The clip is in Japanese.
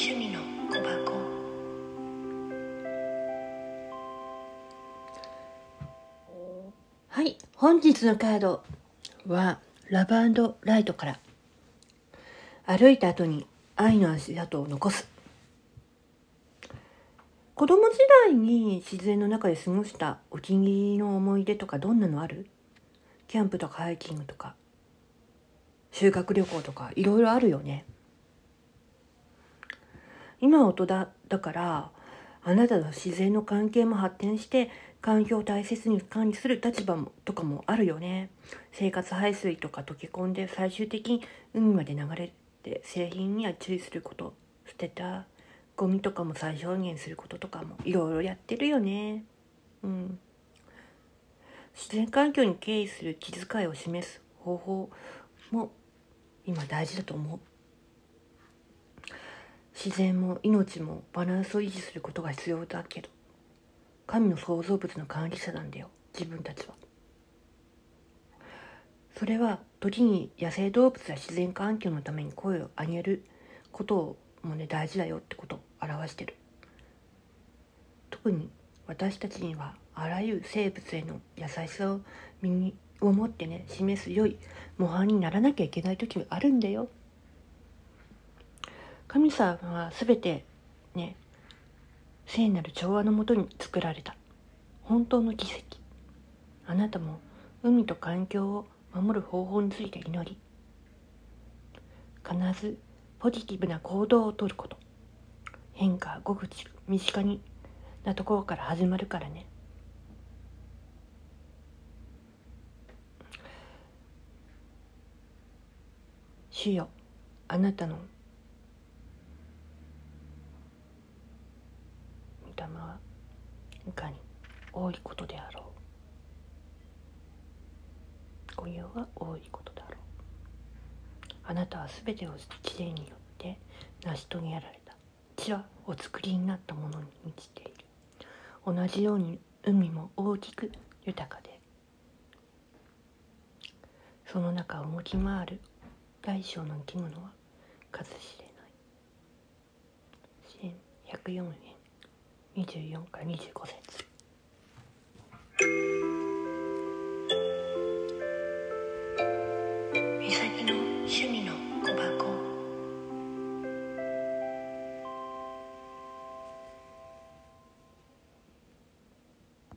趣味の小箱。はい本日のカードはラブライトから。歩いた後に愛の足跡を残す。子供時代に自然の中で過ごしたお気に入りの思い出とかどんなのある？キャンプとかハイキングとか修学旅行とかいろいろあるよね。今大人だからあなたの自然の関係も発展して環境を大切に管理する立場もとかもあるよね。生活排水とか溶け込んで最終的に海まで流れて製品には注意すること捨てたゴミとかも最小限することとかもいろいろやってるよね。うん。自然環境に敬意する気遣いを示す方法も今大事だと思う。自然も命もバランスを維持することが必要だけど神の創造物の管理者なんだよ自分たちは。それは時に野生動物や自然環境のために声を上げることもね大事だよってことを表してる。特に私たちにはあらゆる生物への優しさを身にを持ってね示す良い模範にならなきゃいけない時もあるんだよ。神様は全てね聖なる調和のもとに作られた。本当の奇跡。あなたも海と環境を守る方法について祈り必ずポジティブな行動をとること。変化はごく身近になところから始まるからね。主よあなたの霊はいかに多いことであろう。ご用は多いことだろう。あなたは全てを知恵によって成し遂げられた。地はお作りになったものに満ちている。同じように海も大きく豊かで。その中を動き回る大小の生き物は数知れない。104編24から25節。の趣味の